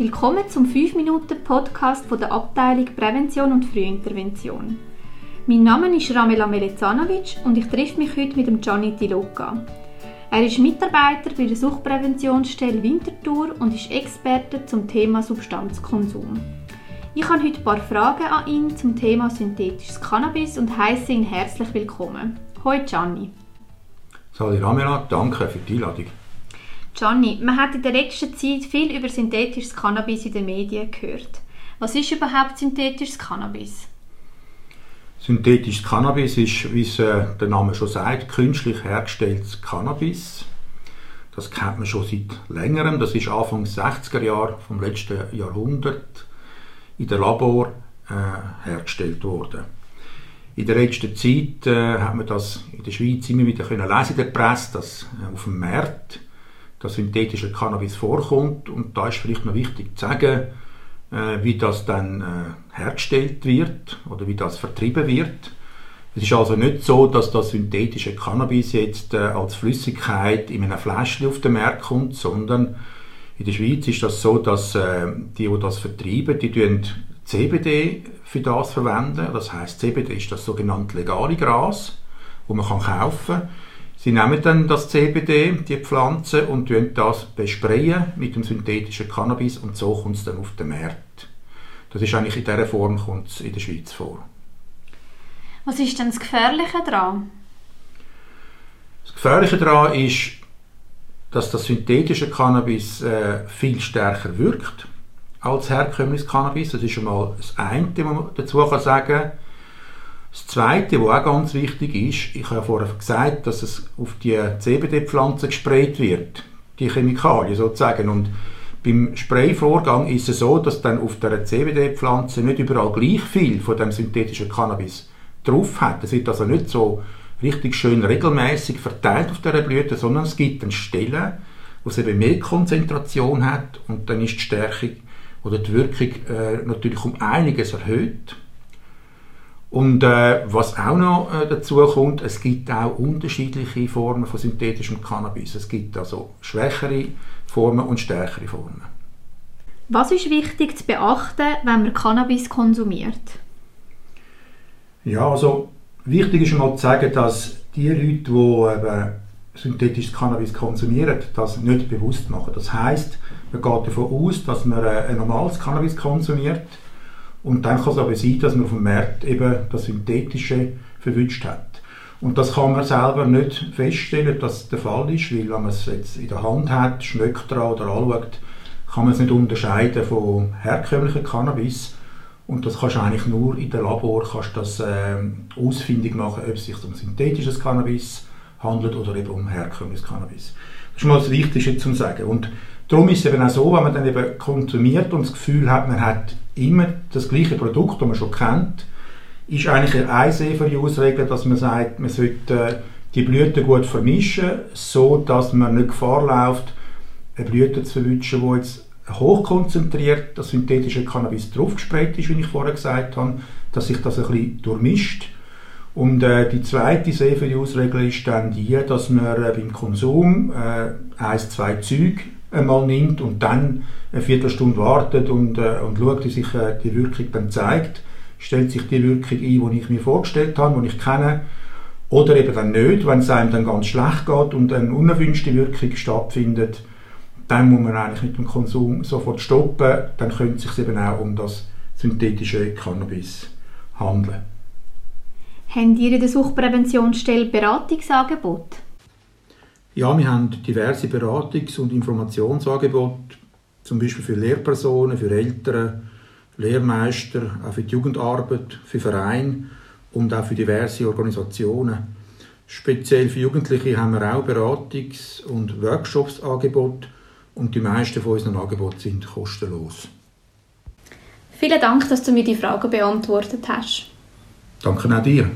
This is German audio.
Willkommen zum 5-Minuten-Podcast von der Abteilung Prävention und Frühintervention. Mein Name ist Ramela Melezanovic und ich treffe mich heute mit Gianni Tiloka. Er ist Mitarbeiter bei der Suchtpräventionsstelle Winterthur und ist Experte zum Thema Substanzkonsum. Ich habe heute ein paar Fragen an ihn zum Thema synthetisches Cannabis und heiße ihn herzlich willkommen. Hallo Gianni. Sali Ramela, danke für die Einladung. Gianni, man hat in der letzten Zeit viel über synthetisches Cannabis in den Medien gehört. Was ist überhaupt synthetisches Cannabis? Synthetisches Cannabis ist, wie es äh, der Name schon sagt, künstlich hergestelltes Cannabis. Das kennt man schon seit längerem. Das ist Anfang 60er Jahre vom letzten Jahrhundert in der Labor äh, hergestellt worden. In der letzten Zeit äh, hat man das in der Schweiz immer wieder können lesen in der Presse, dass äh, auf dem Markt das synthetische Cannabis vorkommt. Und da ist vielleicht noch wichtig zu sagen, äh, wie das dann äh, hergestellt wird oder wie das vertrieben wird. Es ist also nicht so, dass das synthetische Cannabis jetzt äh, als Flüssigkeit in einem Fläschchen auf den Markt kommt, sondern in der Schweiz ist das so, dass die, die das vertreiben, die tun CBD für das verwenden. Das heißt, CBD ist das sogenannte legale Gras, wo man kaufen kann. Sie nehmen dann das CBD, die Pflanze, und das besprayen mit dem synthetischen Cannabis und so kommt es dann auf den Markt. Das ist eigentlich in dieser Form kommt es in der Schweiz vor. Was ist denn das Gefährliche daran? Das Gefährliche daran ist, dass das synthetische Cannabis äh, viel stärker wirkt als herkömmliches Cannabis. Das ist schon mal das eine, was man dazu kann sagen kann. Das Zweite, was auch ganz wichtig ist, ich habe vorher gesagt, dass es auf die CBD-Pflanze gesprayt wird, die Chemikalien sozusagen. Und beim Sprayvorgang ist es so, dass dann auf der CBD-Pflanze nicht überall gleich viel von dem synthetischen Cannabis drauf hat. Es wird also nicht so richtig schön regelmäßig verteilt auf der Blüte, sondern es gibt dann Stellen, wo es eben mehr Konzentration hat und dann ist die Stärkung oder die Wirkung äh, natürlich um einiges erhöht. Und äh, was auch noch äh, dazu kommt, es gibt auch unterschiedliche Formen von synthetischem Cannabis. Es gibt also schwächere Formen und stärkere Formen. Was ist wichtig zu beachten, wenn man Cannabis konsumiert? Ja, also wichtig ist mal zu sagen, dass die Leute, die eben synthetisches Cannabis konsumieren, das nicht bewusst machen. Das heißt, man geht davon aus, dass man äh, ein normales Cannabis konsumiert und dann kann es aber sein, dass man auf dem Markt eben das Synthetische verwünscht hat. Und das kann man selber nicht feststellen, dass das der Fall ist, weil wenn man es jetzt in der Hand hat, schmeckt dran oder anschaut, kann man es nicht unterscheiden von herkömmlichem Cannabis. Und das kannst du eigentlich nur in der Labor kannst das, äh, ausfindig machen, ob es sich um synthetisches Cannabis handelt oder eben um herkömmliches Cannabis. Das ist mal das Wichtigste zu sagen. Und darum ist es eben auch so, wenn man dann eben konsumiert und das Gefühl hat, man hat immer das gleiche Produkt, das man schon kennt, ist eigentlich eine Safer-Use-Regel, dass man sagt, man sollte äh, die Blüten gut vermischen, so dass man nicht Gefahr läuft, eine Blüte zu verwischen, die jetzt hochkonzentriert das synthetische Cannabis draufgesprayt ist, wie ich vorher gesagt habe, dass sich das ein bisschen durchmischt. Und äh, die zweite Safer-Use-Regel ist dann die, dass man äh, beim Konsum äh, ein, zwei Züge einmal nimmt und dann eine Viertelstunde wartet und, äh, und schaut, wie sich äh, die Wirkung dann zeigt. Stellt sich die Wirkung ein, die ich mir vorgestellt habe, die ich kenne, oder eben dann nicht, wenn es einem dann ganz schlecht geht und eine unerwünschte Wirkung stattfindet, dann muss man eigentlich mit dem Konsum sofort stoppen, dann könnte es sich eben auch um das synthetische Cannabis handeln. Haben in der Suchtpräventionsstelle Beratungsangebote? Ja, wir haben diverse Beratungs- und Informationsangebote, zum Beispiel für Lehrpersonen, für Eltern, Lehrmeister, auch für die Jugendarbeit, für Vereine und auch für diverse Organisationen. Speziell für Jugendliche haben wir auch Beratungs- und Workshops-Angebote und die meisten von unseren Angeboten sind kostenlos. Vielen Dank, dass du mir die Fragen beantwortet hast. Danke auch dir.